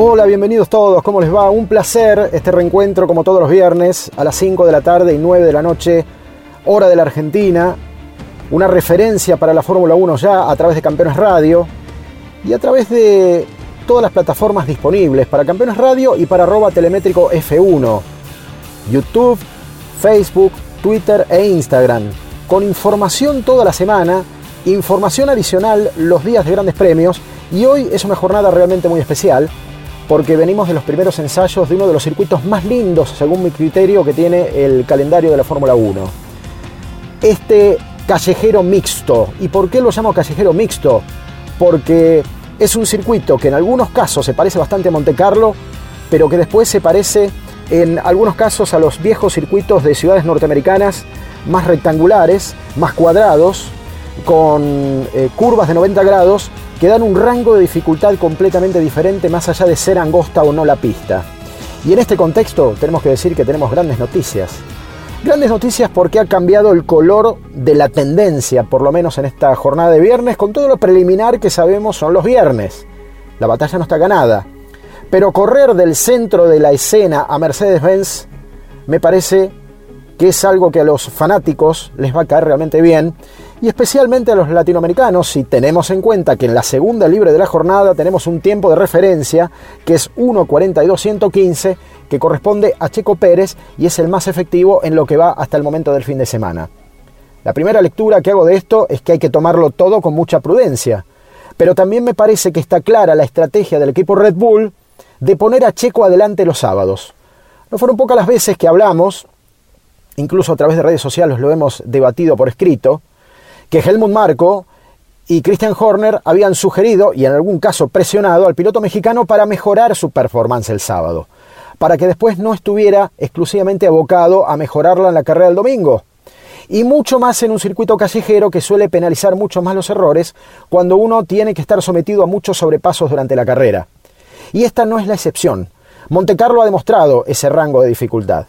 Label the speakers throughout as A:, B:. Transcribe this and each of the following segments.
A: Hola, bienvenidos todos, ¿cómo les va? Un placer este reencuentro como todos los viernes a las 5 de la tarde y 9 de la noche, hora de la Argentina. Una referencia para la Fórmula 1 ya a través de Campeones Radio y a través de todas las plataformas disponibles para Campeones Radio y para arroba telemétrico F1. YouTube, Facebook, Twitter e Instagram. Con información toda la semana, información adicional los días de grandes premios y hoy es una jornada realmente muy especial porque venimos de los primeros ensayos de uno de los circuitos más lindos, según mi criterio, que tiene el calendario de la Fórmula 1. Este callejero mixto. ¿Y por qué lo llamo callejero mixto? Porque es un circuito que en algunos casos se parece bastante a Monte Carlo, pero que después se parece en algunos casos a los viejos circuitos de ciudades norteamericanas más rectangulares, más cuadrados, con eh, curvas de 90 grados que dan un rango de dificultad completamente diferente más allá de ser angosta o no la pista. Y en este contexto tenemos que decir que tenemos grandes noticias. Grandes noticias porque ha cambiado el color de la tendencia, por lo menos en esta jornada de viernes, con todo lo preliminar que sabemos son los viernes. La batalla no está ganada. Pero correr del centro de la escena a Mercedes-Benz me parece que es algo que a los fanáticos les va a caer realmente bien y especialmente a los latinoamericanos si tenemos en cuenta que en la segunda libre de la jornada tenemos un tiempo de referencia que es 1.42.115 que corresponde a Checo Pérez y es el más efectivo en lo que va hasta el momento del fin de semana. La primera lectura que hago de esto es que hay que tomarlo todo con mucha prudencia, pero también me parece que está clara la estrategia del equipo Red Bull de poner a Checo adelante los sábados. No fueron pocas las veces que hablamos, incluso a través de redes sociales lo hemos debatido por escrito, que Helmut Marco y Christian Horner habían sugerido y en algún caso presionado al piloto mexicano para mejorar su performance el sábado, para que después no estuviera exclusivamente abocado a mejorarla en la carrera del domingo. Y mucho más en un circuito callejero que suele penalizar mucho más los errores cuando uno tiene que estar sometido a muchos sobrepasos durante la carrera. Y esta no es la excepción. Montecarlo ha demostrado ese rango de dificultad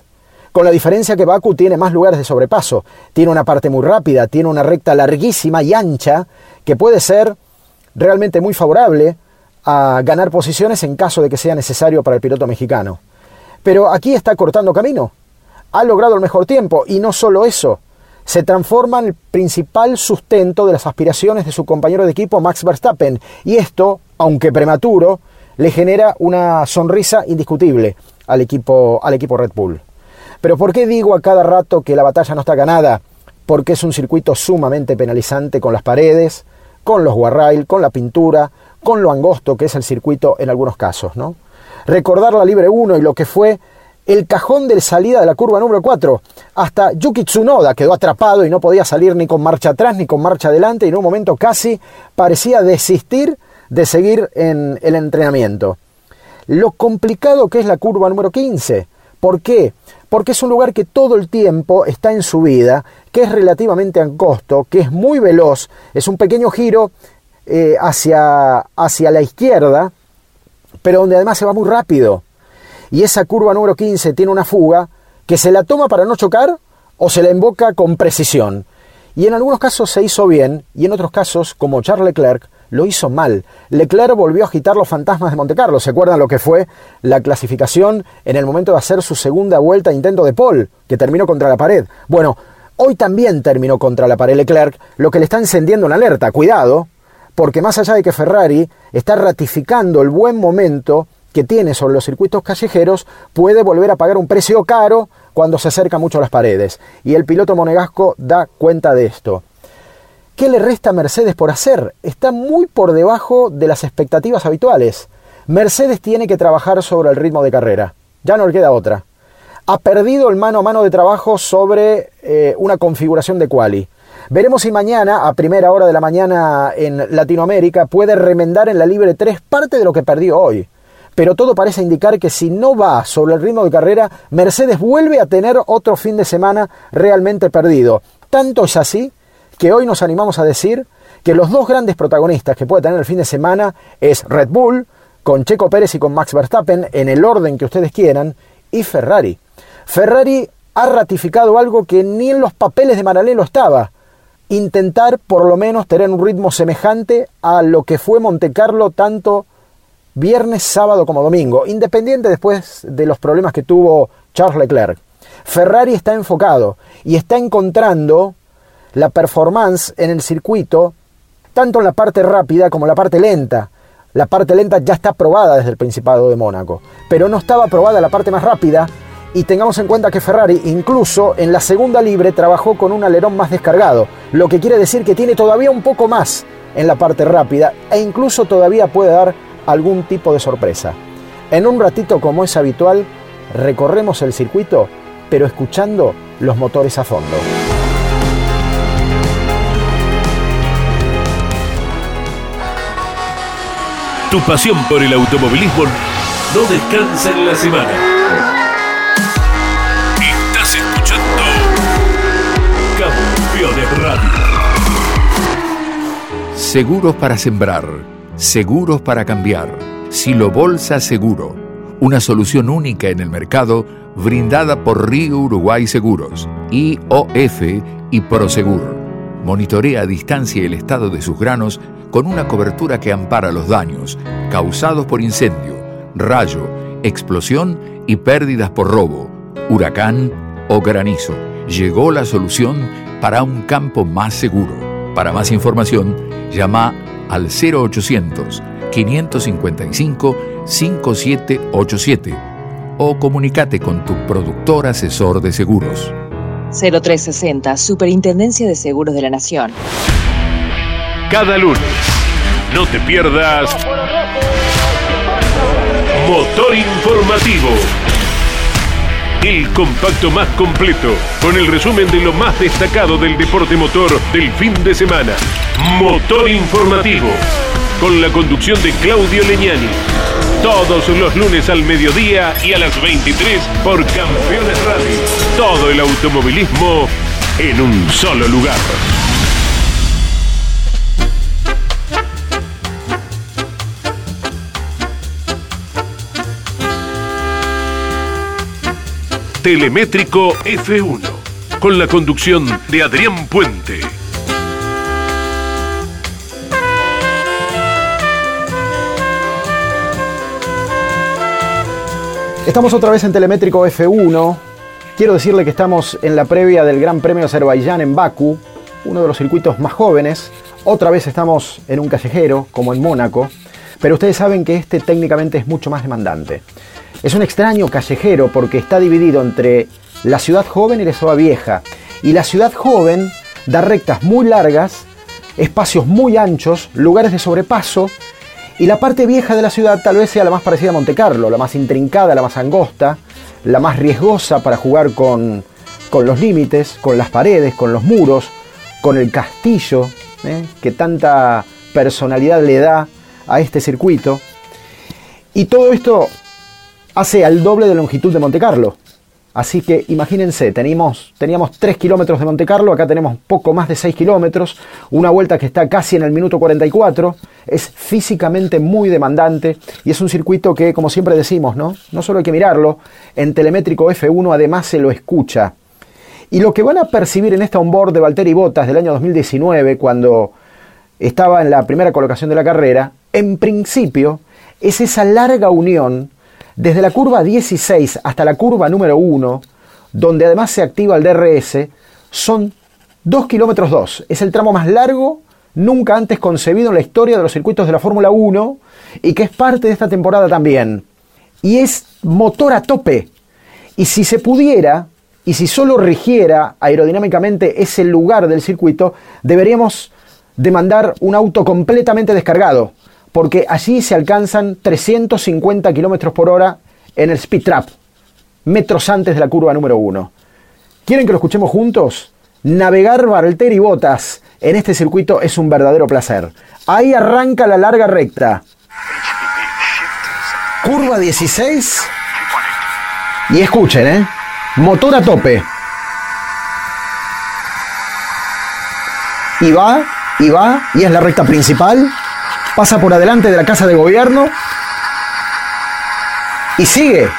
A: con la diferencia que Baku tiene más lugares de sobrepaso. Tiene una parte muy rápida, tiene una recta larguísima y ancha que puede ser realmente muy favorable a ganar posiciones en caso de que sea necesario para el piloto mexicano. Pero aquí está cortando camino. Ha logrado el mejor tiempo y no solo eso, se transforma en el principal sustento de las aspiraciones de su compañero de equipo Max Verstappen y esto, aunque prematuro, le genera una sonrisa indiscutible al equipo, al equipo Red Bull. Pero ¿por qué digo a cada rato que la batalla no está ganada? Porque es un circuito sumamente penalizante con las paredes, con los guarrail, con la pintura, con lo angosto que es el circuito en algunos casos, ¿no? Recordar la libre 1 y lo que fue el cajón de salida de la curva número 4. Hasta Yuki Tsunoda quedó atrapado y no podía salir ni con marcha atrás ni con marcha adelante y en un momento casi parecía desistir de seguir en el entrenamiento. Lo complicado que es la curva número 15. ¿Por qué? Porque es un lugar que todo el tiempo está en subida, que es relativamente angosto, que es muy veloz, es un pequeño giro eh, hacia, hacia la izquierda, pero donde además se va muy rápido. Y esa curva número 15 tiene una fuga que se la toma para no chocar o se la invoca con precisión. Y en algunos casos se hizo bien y en otros casos, como Charles Leclerc, lo hizo mal. Leclerc volvió a agitar los fantasmas de Montecarlo. ¿Se acuerdan lo que fue la clasificación en el momento de hacer su segunda vuelta intento de Paul, que terminó contra la pared? Bueno, hoy también terminó contra la pared Leclerc, lo que le está encendiendo una alerta. Cuidado, porque más allá de que Ferrari está ratificando el buen momento que tiene sobre los circuitos callejeros, puede volver a pagar un precio caro cuando se acerca mucho a las paredes. Y el piloto monegasco da cuenta de esto. ¿Qué le resta a Mercedes por hacer? Está muy por debajo de las expectativas habituales. Mercedes tiene que trabajar sobre el ritmo de carrera. Ya no le queda otra. Ha perdido el mano a mano de trabajo sobre eh, una configuración de quali. Veremos si mañana, a primera hora de la mañana en Latinoamérica, puede remendar en la Libre 3 parte de lo que perdió hoy. Pero todo parece indicar que si no va sobre el ritmo de carrera, Mercedes vuelve a tener otro fin de semana realmente perdido. Tanto es así que hoy nos animamos a decir que los dos grandes protagonistas que puede tener el fin de semana es Red Bull, con Checo Pérez y con Max Verstappen, en el orden que ustedes quieran, y Ferrari. Ferrari ha ratificado algo que ni en los papeles de Maralelo estaba. Intentar por lo menos tener un ritmo semejante a lo que fue Monte Carlo tanto viernes, sábado como domingo, independiente después de los problemas que tuvo Charles Leclerc. Ferrari está enfocado y está encontrando la performance en el circuito, tanto en la parte rápida como en la parte lenta. La parte lenta ya está probada desde el Principado de Mónaco, pero no estaba probada la parte más rápida y tengamos en cuenta que Ferrari incluso en la segunda libre trabajó con un alerón más descargado, lo que quiere decir que tiene todavía un poco más en la parte rápida e incluso todavía puede dar algún tipo de sorpresa. En un ratito como es habitual, recorremos el circuito, pero escuchando los motores a fondo.
B: Tu pasión por el automovilismo no descansa en la semana. Estás escuchando Campeones Radio.
C: Seguros para sembrar, seguros para cambiar. Silo Bolsa Seguro, una solución única en el mercado brindada por Río Uruguay Seguros, IOF y Prosegur. Monitorea a distancia el estado de sus granos con una cobertura que ampara los daños causados por incendio, rayo, explosión y pérdidas por robo, huracán o granizo. Llegó la solución para un campo más seguro. Para más información, llama al 0800 555 5787 o comunícate con tu productor asesor de seguros.
D: 0360, Superintendencia de Seguros de la Nación
B: cada lunes. No te pierdas Motor Informativo. El compacto más completo, con el resumen de lo más destacado del deporte motor del fin de semana. Motor Informativo, con la conducción de Claudio Leñani. Todos los lunes al mediodía y a las 23 por Campeones Radio. Todo el automovilismo en un solo lugar. Telemétrico F1, con la conducción de Adrián Puente.
A: Estamos otra vez en Telemétrico F1. Quiero decirle que estamos en la previa del Gran Premio Azerbaiyán en Bakú, uno de los circuitos más jóvenes. Otra vez estamos en un callejero, como en Mónaco, pero ustedes saben que este técnicamente es mucho más demandante. Es un extraño callejero porque está dividido entre la ciudad joven y la ciudad vieja. Y la ciudad joven da rectas muy largas, espacios muy anchos, lugares de sobrepaso. Y la parte vieja de la ciudad tal vez sea la más parecida a Monte Carlo, la más intrincada, la más angosta, la más riesgosa para jugar con, los límites, con las paredes, con los muros, con el castillo, ¿eh? que tanta personalidad le da a este circuito. Y todo esto hace al doble de longitud de Monte Carlo. Así que imagínense, teníamos, teníamos 3 kilómetros de Monte Carlo, acá tenemos poco más de 6 kilómetros, una vuelta que está casi en el minuto 44, es físicamente muy demandante y es un circuito que, como siempre decimos, ¿no? no solo hay que mirarlo, en telemétrico F1 además se lo escucha. Y lo que van a percibir en esta onboard de Valtteri Bottas del año 2019, cuando estaba en la primera colocación de la carrera, en principio es esa larga unión desde la curva 16 hasta la curva número 1, donde además se activa el DRS, son 2 kilómetros 2. Es el tramo más largo nunca antes concebido en la historia de los circuitos de la Fórmula 1 y que es parte de esta temporada también. Y es motor a tope. Y si se pudiera, y si solo rigiera aerodinámicamente ese lugar del circuito, deberíamos demandar un auto completamente descargado porque allí se alcanzan 350 km por hora en el speed trap, metros antes de la curva número 1. ¿Quieren que lo escuchemos juntos? navegar Valtteri Botas en este circuito es un verdadero placer. Ahí arranca la larga recta. Curva 16. Y escuchen, ¿eh? Motor a tope. Y va, y va, y es la recta principal. Pasa por adelante de la casa de gobierno. Y sigue.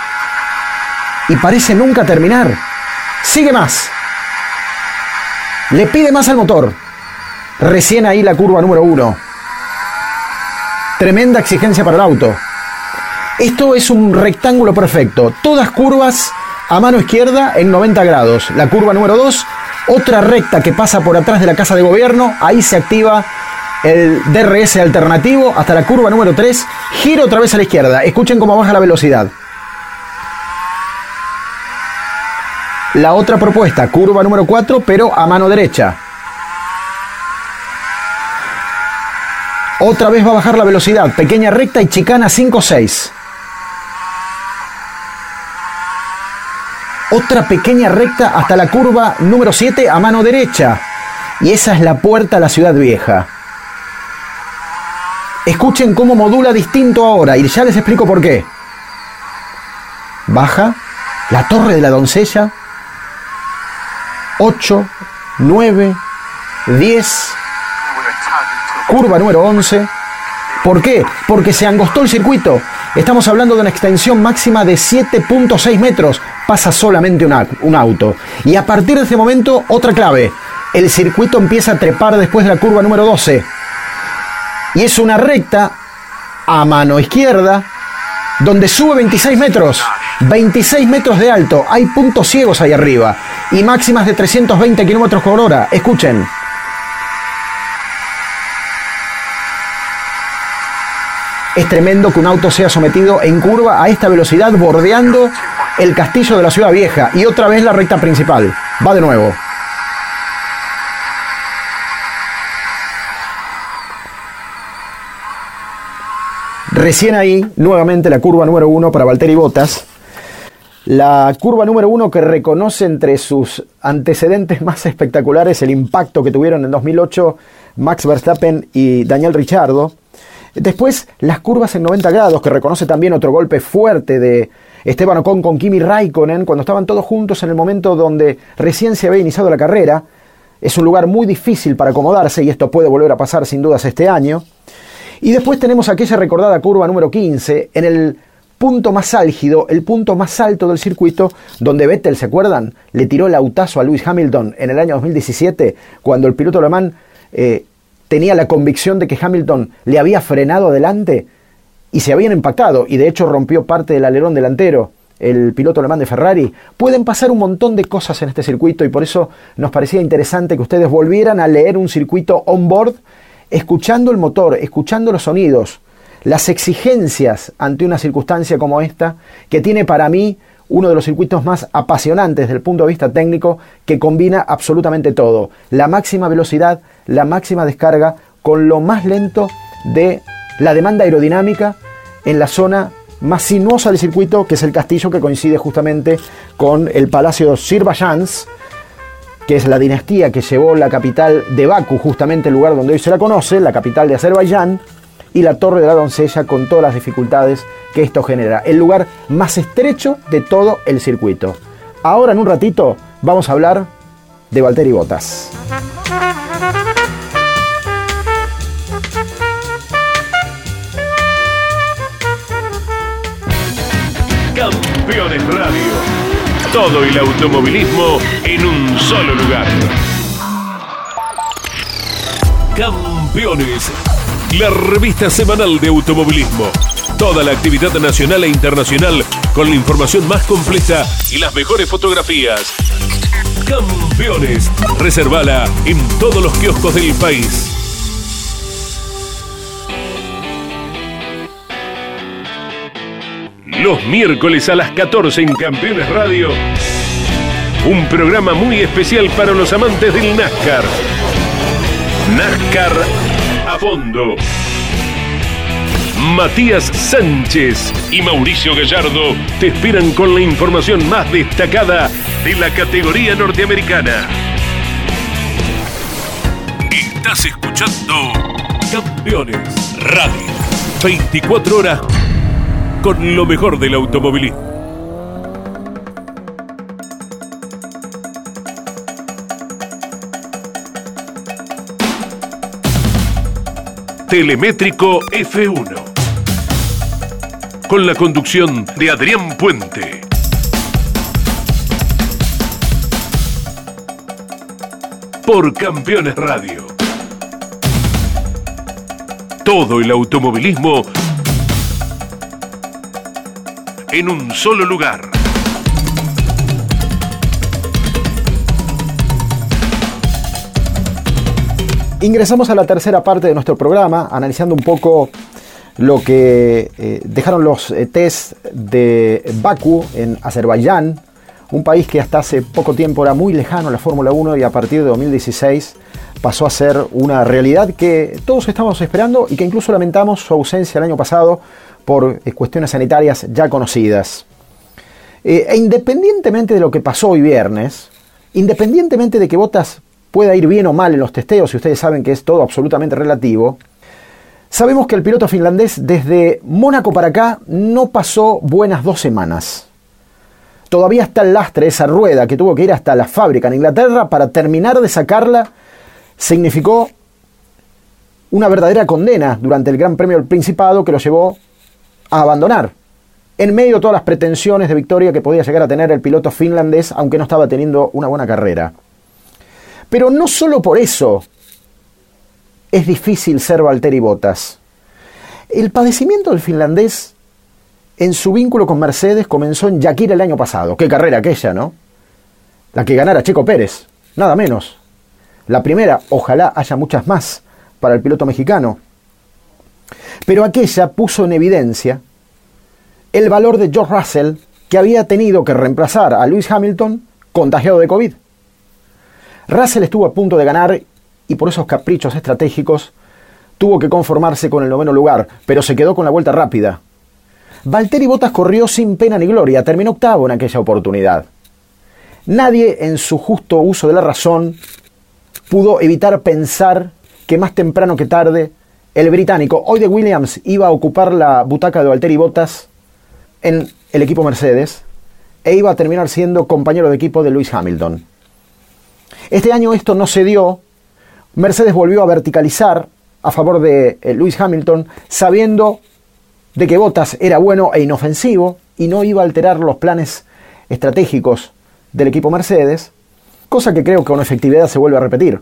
A: Y parece nunca terminar. Sigue más. Le pide más al motor. Recién ahí la curva número uno. Tremenda exigencia para el auto. Esto es un rectángulo perfecto. Todas curvas a mano izquierda en 90 grados. La curva número 2, otra recta que pasa por atrás de la casa de gobierno. Ahí se activa el DRS alternativo hasta la curva número 3. Giro otra vez a la izquierda. Escuchen cómo baja la velocidad. La otra propuesta, curva número 4, pero a mano derecha. Otra vez va a bajar la velocidad. Pequeña recta y chicana 5-6. Otra pequeña recta hasta la curva número 7 a mano derecha. Y esa es la puerta a la ciudad vieja. Escuchen cómo modula distinto ahora y ya les explico por qué. Baja la torre de la doncella. 8, 9, 10, curva número 11. ¿Por qué? Porque se angostó el circuito. Estamos hablando de una extensión máxima de 7.6 metros. Pasa solamente un auto. Y a partir de ese momento, otra clave. El circuito empieza a trepar después de la curva número 12. Y es una recta a mano izquierda donde sube 26 metros. 26 metros de alto. Hay puntos ciegos ahí arriba. Y máximas de 320 kilómetros por hora. Escuchen. Es tremendo que un auto sea sometido en curva a esta velocidad bordeando el castillo de la ciudad vieja y otra vez la recta principal. Va de nuevo. Recién ahí, nuevamente la curva número uno para Valtteri Bottas. La curva número uno que reconoce entre sus antecedentes más espectaculares el impacto que tuvieron en 2008 Max Verstappen y Daniel Ricciardo. Después, las curvas en 90 grados, que reconoce también otro golpe fuerte de Esteban Ocon con Kimi Raikkonen, cuando estaban todos juntos en el momento donde recién se había iniciado la carrera. Es un lugar muy difícil para acomodarse y esto puede volver a pasar sin dudas este año. Y después tenemos aquella recordada curva número 15, en el punto más álgido, el punto más alto del circuito, donde Vettel, ¿se acuerdan? Le tiró el autazo a Lewis Hamilton en el año 2017, cuando el piloto alemán eh, tenía la convicción de que Hamilton le había frenado adelante y se habían impactado y de hecho rompió parte del alerón delantero el piloto alemán de Ferrari. Pueden pasar un montón de cosas en este circuito y por eso nos parecía interesante que ustedes volvieran a leer un circuito on-board, escuchando el motor, escuchando los sonidos, las exigencias ante una circunstancia como esta, que tiene para mí uno de los circuitos más apasionantes desde el punto de vista técnico que combina absolutamente todo. La máxima velocidad, la máxima descarga con lo más lento de la demanda aerodinámica en la zona más sinuosa del circuito, que es el castillo que coincide justamente con el Palacio Sirbajans, que es la dinastía que llevó la capital de Baku, justamente el lugar donde hoy se la conoce, la capital de Azerbaiyán, y la Torre de la Doncella con todas las dificultades que esto genera. El lugar más estrecho de todo el circuito. Ahora en un ratito vamos a hablar de Valtteri Bottas.
B: Campeones Radio. Todo el automovilismo en un solo lugar. Campeones la revista semanal de automovilismo. Toda la actividad nacional e internacional con la información más completa y las mejores fotografías. Campeones, reservala en todos los kioscos del país. Los miércoles a las 14 en Campeones Radio. Un programa muy especial para los amantes del NASCAR. NASCAR a fondo. Matías Sánchez y Mauricio Gallardo te esperan con la información más destacada de la categoría norteamericana. Estás escuchando Campeones Radio. 24 horas con lo mejor del automovilismo. Telemétrico F1. Con la conducción de Adrián Puente. Por Campeones Radio. Todo el automovilismo en un solo lugar.
A: Ingresamos a la tercera parte de nuestro programa, analizando un poco lo que eh, dejaron los eh, test de Baku en Azerbaiyán, un país que hasta hace poco tiempo era muy lejano a la Fórmula 1 y a partir de 2016 pasó a ser una realidad que todos estamos esperando y que incluso lamentamos su ausencia el año pasado por eh, cuestiones sanitarias ya conocidas. e independientemente de lo que pasó hoy viernes, independientemente de que Botas pueda ir bien o mal en los testeos, y ustedes saben que es todo absolutamente relativo, sabemos que el piloto finlandés desde Mónaco para acá no pasó buenas dos semanas. Todavía está el lastre, esa rueda que tuvo que ir hasta la fábrica en Inglaterra para terminar de sacarla, significó una verdadera condena durante el Gran Premio del Principado que lo llevó a abandonar. En medio de todas las pretensiones de victoria que podía llegar a tener el piloto finlandés, aunque no estaba teniendo una buena carrera. Pero no solo por eso es difícil ser Valtteri Bottas. El padecimiento del finlandés en su vínculo con Mercedes comenzó en Yakir el año pasado. Qué carrera aquella, ¿no? La que ganara Checo Pérez, nada menos. La primera, ojalá haya muchas más para el piloto mexicano. Pero aquella puso en evidencia el valor de George Russell, que había tenido que reemplazar a Lewis Hamilton contagiado de COVID. Russell estuvo a punto de ganar y por esos caprichos estratégicos tuvo que conformarse con el noveno lugar, pero se quedó con la vuelta rápida. Valtteri Bottas corrió sin pena ni gloria, terminó octavo en aquella oportunidad. Nadie en su justo uso de la razón pudo evitar pensar que más temprano que tarde el británico hoy de Williams iba a ocupar la butaca de Valtteri Bottas en el equipo Mercedes e iba a terminar siendo compañero de equipo de Lewis Hamilton. Este año esto no se dio. Mercedes volvió a verticalizar a favor de eh, Lewis Hamilton, sabiendo de que Bottas era bueno e inofensivo y no iba a alterar los planes estratégicos del equipo Mercedes, cosa que creo que con efectividad se vuelve a repetir.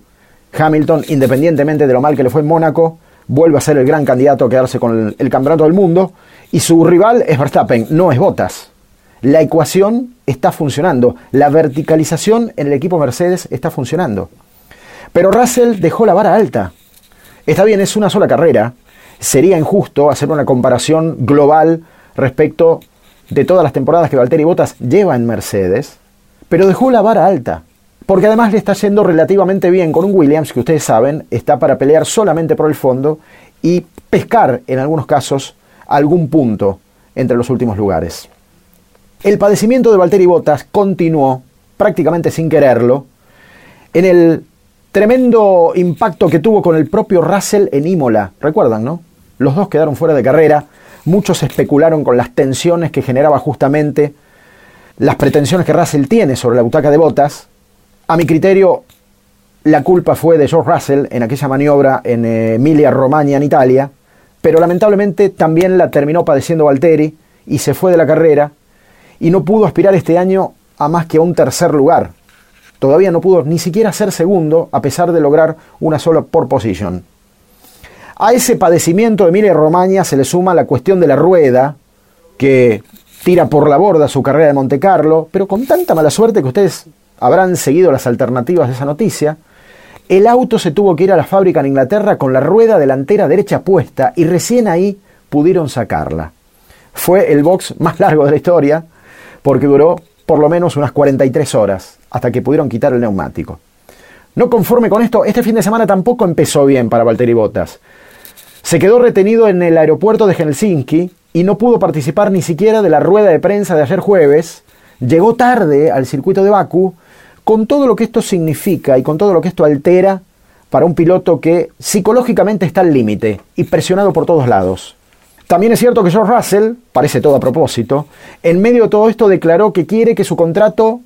A: Hamilton, independientemente de lo mal que le fue en Mónaco, vuelve a ser el gran candidato a quedarse con el, campeonato del mundo y su rival es Verstappen, no es Bottas la ecuación está funcionando, la verticalización en el equipo Mercedes está funcionando. Pero Russell dejó la vara alta. Está bien, es una sola carrera. Sería injusto hacer una comparación global respecto de todas las temporadas que Valtteri Bottas lleva en Mercedes, pero dejó la vara alta. Porque además le está yendo relativamente bien con un Williams que ustedes saben está para pelear solamente por el fondo y pescar en algunos casos algún punto entre los últimos lugares. El padecimiento de Valtteri Bottas continuó, prácticamente sin quererlo, en el tremendo impacto que tuvo con el propio Russell en Imola. ¿Recuerdan, no? Los dos quedaron fuera de carrera. Muchos especularon con las tensiones que generaba justamente las pretensiones que Russell tiene sobre la butaca de Bottas. A mi criterio, la culpa fue de George Russell en aquella maniobra en Emilia Romagna, en Italia, pero lamentablemente también la terminó padeciendo Valtteri y se fue de la carrera y no pudo aspirar este año a más que a un tercer lugar. Todavía no pudo ni siquiera ser segundo a pesar de lograr una sola pole position. A ese padecimiento de Emilia Romagna se le suma la cuestión de la rueda, que tira por la borda su carrera de Monte Carlo, pero con tanta mala suerte que ustedes habrán seguido las alternativas de esa noticia, el auto se tuvo que ir a la fábrica en Inglaterra con la rueda delantera derecha puesta y recién ahí pudieron sacarla. Fue el box más largo de la historia, porque duró por lo menos unas 43 horas hasta que pudieron quitar el neumático. No conforme con esto, este fin de semana tampoco empezó bien para Valtteri Bottas. Se quedó retenido en el aeropuerto de Helsinki y no pudo participar ni siquiera de la rueda de prensa de ayer jueves. Llegó tarde al circuito de Baku con todo lo que esto significa y con todo lo que esto altera para un piloto que psicológicamente está al límite y presionado por todos lados. También es cierto que George Russell, parece todo a propósito, en medio de todo esto declaró que quiere que su contrato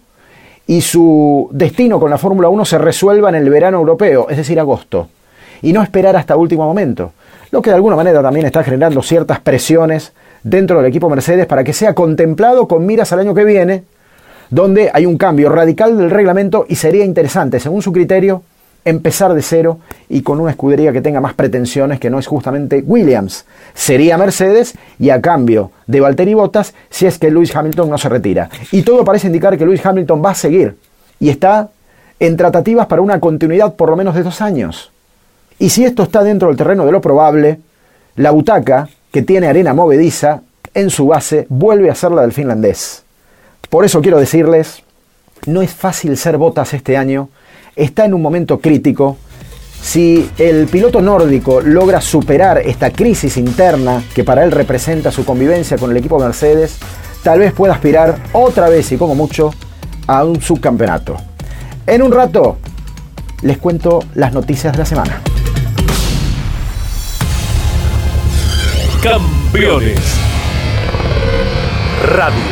A: y su destino con la Fórmula 1 se resuelva en el verano europeo, es decir, agosto, y no esperar hasta último momento, lo que de alguna manera también está generando ciertas presiones dentro del equipo Mercedes para que sea contemplado con miras al año que viene, donde hay un cambio radical del reglamento y sería interesante, según su criterio, empezar de cero y con una escudería que tenga más pretensiones que no es justamente Williams. Sería Mercedes y a cambio de Valtteri Bottas si es que Lewis Hamilton no se retira. Y todo parece indicar que Lewis Hamilton va a seguir y está en tratativas para una continuidad por lo menos de dos años. Y si esto está dentro del terreno de lo probable, la butaca, que tiene arena movediza, en su base vuelve a ser la del finlandés. Por eso quiero decirles, no es fácil ser Bottas este año, está en un momento crítico. Si el piloto nórdico logra superar esta crisis interna que para él representa su convivencia con el equipo Mercedes, tal vez pueda aspirar otra vez y como mucho a un subcampeonato. En un rato les cuento las noticias de la semana.
B: Campeones. Radio.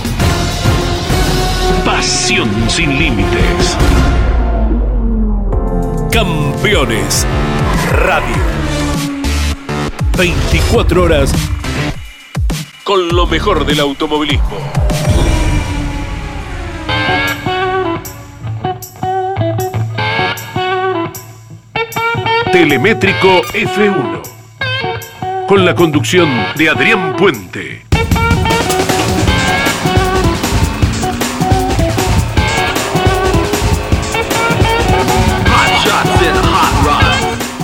B: Pasión sin límites. Campeones Radio. 24 horas con lo mejor del automovilismo. Telemétrico F1. Con la conducción de Adrián Puente.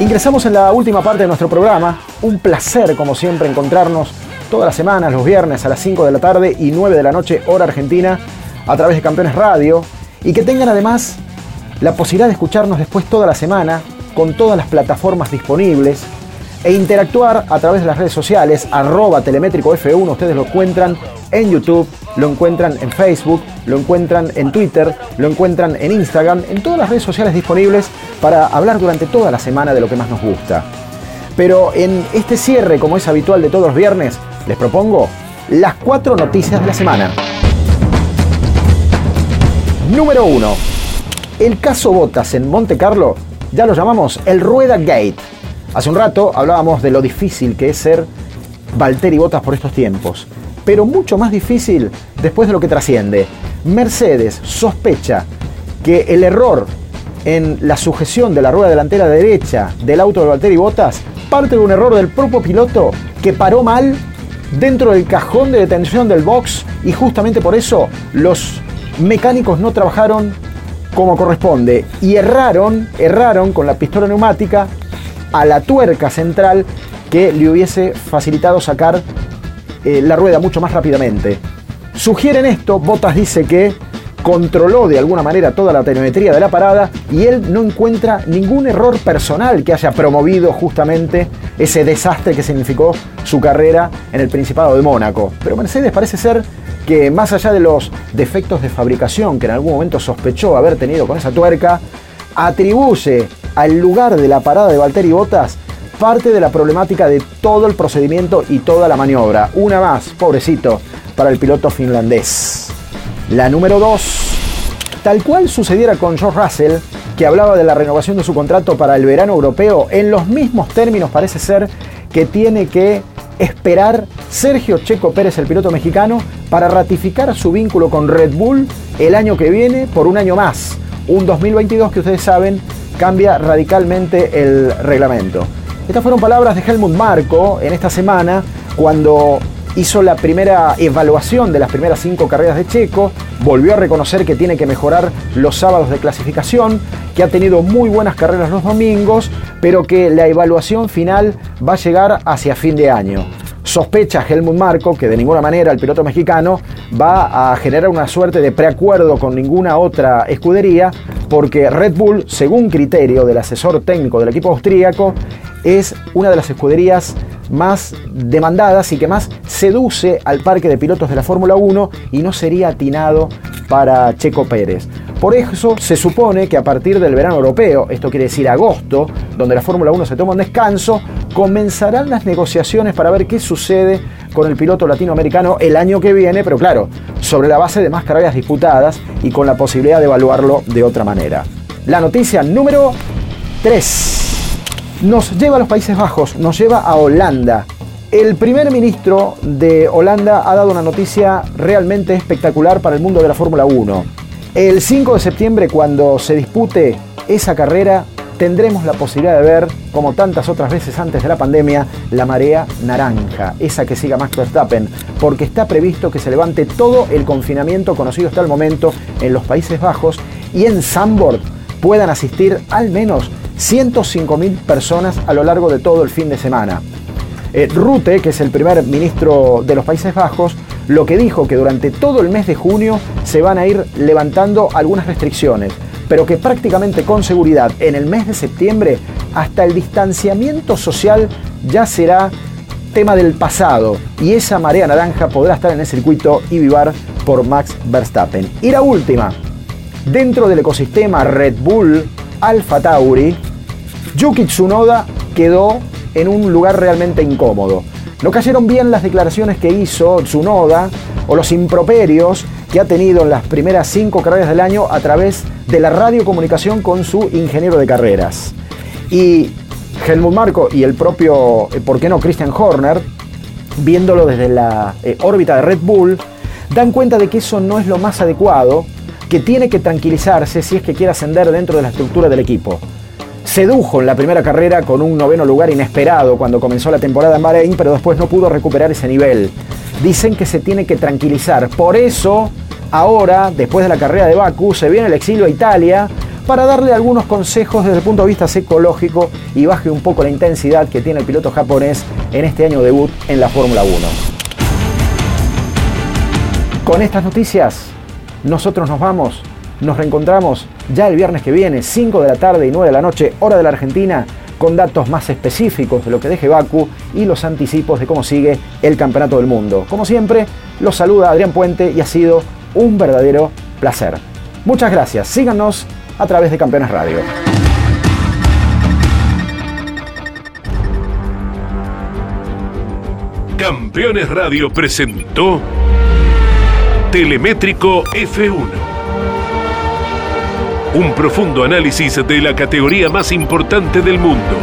A: Ingresamos en la última parte de nuestro programa. Un placer, como siempre, encontrarnos todas las semanas, los viernes a las 5 de la tarde y 9 de la noche, hora argentina, a través de Campeones Radio. Y que tengan además la posibilidad de escucharnos después toda la semana con todas las plataformas disponibles e interactuar a través de las redes sociales, arroba telemétrico F1, ustedes lo encuentran en YouTube, lo encuentran en Facebook, lo encuentran en Twitter, lo encuentran en Instagram, en todas las redes sociales disponibles para hablar durante toda la semana de lo que más nos gusta. Pero en este cierre, como es habitual de todos los viernes, les propongo las cuatro noticias de la semana. Número 1. El caso Botas en Monte Carlo ya lo llamamos el Rueda Gate. Hace un rato hablábamos de lo difícil que es ser Valtteri Botas por estos tiempos pero mucho más difícil después de lo que trasciende. Mercedes sospecha que el error en la sujeción de la rueda delantera derecha del auto de Valtteri Bottas parte de un error del propio piloto que paró mal dentro del cajón de detención del box y justamente por eso los mecánicos no trabajaron como corresponde y erraron, erraron con la pistola neumática a la tuerca central que le hubiese facilitado sacar eh, la rueda mucho más rápidamente. Sugieren esto, Bottas dice que controló de alguna manera toda la telemetría de la parada y él no encuentra ningún error personal que haya promovido justamente ese desastre que significó su carrera en el Principado de Mónaco. Pero Mercedes parece ser que más allá de los defectos de fabricación que en algún momento sospechó haber tenido con esa tuerca, atribuye al lugar de la parada de Valtteri Bottas parte de la problemática de todo el procedimiento y toda la maniobra. Una más, pobrecito, para el piloto finlandés. La número 2. Tal cual sucediera con George Russell, que hablaba de la renovación de su contrato para el verano europeo, en los mismos términos parece ser que tiene que esperar Sergio Checo Pérez, el piloto mexicano, para ratificar su vínculo con Red Bull el año que viene por un año más. Un 2022 que ustedes saben cambia radicalmente el reglamento. Estas fueron palabras de Helmut Marko en esta semana cuando hizo la primera evaluación de las primeras cinco carreras de Checo, volvió a reconocer que tiene que mejorar los sábados de clasificación, que ha tenido muy buenas carreras los domingos, pero que la evaluación final va a llegar hacia fin de año. Sospecha Helmut Marko que de ninguna manera el piloto mexicano va a generar una suerte de preacuerdo con ninguna otra escudería, porque Red Bull, según criterio del asesor técnico del equipo austríaco, es una de las escuderías más demandadas y que más seduce al parque de pilotos de la Fórmula 1 y no sería atinado para Checo Pérez. Por eso se supone que a partir del verano europeo, esto quiere decir agosto, donde la Fórmula 1 se toma un descanso, comenzarán las negociaciones para ver qué sucede con el piloto latinoamericano el año que viene, pero claro, sobre la base de más carreras disputadas y con la posibilidad de evaluarlo de otra manera. La noticia número 3 nos lleva a los Países Bajos, nos lleva a Holanda. El primer ministro de Holanda ha dado una noticia realmente espectacular para el mundo de la Fórmula 1. El 5 de septiembre, cuando se dispute esa carrera, tendremos la posibilidad de ver, como tantas otras veces antes de la pandemia, la marea naranja, esa que siga Max Verstappen, porque está previsto que se levante todo el confinamiento conocido hasta el momento en los Países Bajos y en Zandvoort puedan asistir al menos 105.000 personas a lo largo de todo el fin de semana. Eh, Rute, que es el primer ministro de los Países Bajos, lo que dijo que durante todo el mes de junio se van a ir levantando algunas restricciones, pero que prácticamente con seguridad en el mes de septiembre hasta el distanciamiento social ya será tema del pasado y esa marea naranja podrá estar en el circuito y vivar por Max Verstappen. Y la última, dentro del ecosistema Red Bull, Alfa Tauri, Yuki Tsunoda quedó en un lugar realmente incómodo. No cayeron bien las declaraciones que hizo Tsunoda o los improperios que ha tenido en las primeras cinco carreras del año a través de la radiocomunicación con su ingeniero de carreras. Y Helmut Marko y el propio, eh, ¿por qué no?, Christian Horner, viéndolo desde la eh, órbita de Red Bull, dan cuenta de que eso no es lo más adecuado, que tiene que tranquilizarse si es que quiere ascender dentro de la estructura del equipo sedujo en la primera carrera con un noveno lugar inesperado cuando comenzó la temporada en Bahrein, pero después no pudo recuperar ese nivel. Dicen que se tiene que tranquilizar. Por eso, ahora, después de la carrera de Baku, se viene el exilio a Italia para darle algunos consejos desde el punto de vista psicológico y baje un poco la intensidad que tiene el piloto japonés en este año debut en la Fórmula 1. Con estas noticias, nosotros nos vamos. Nos reencontramos ya el viernes que viene, 5 de la tarde y 9 de la noche, hora de la Argentina, con datos más específicos de lo que deje Baku y los anticipos de cómo sigue el Campeonato del Mundo. Como siempre, los saluda Adrián Puente y ha sido un verdadero placer. Muchas gracias, síganos a través de Campeones Radio.
B: Campeones Radio presentó Telemétrico F1 un profundo análisis de la categoría más importante del mundo.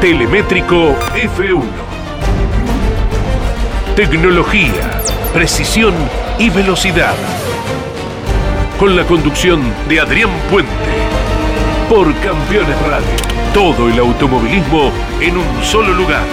B: Telemétrico F1. Tecnología, precisión y velocidad. Con la conducción de Adrián Puente. Por Campeones Radio. Todo el automovilismo en un solo lugar.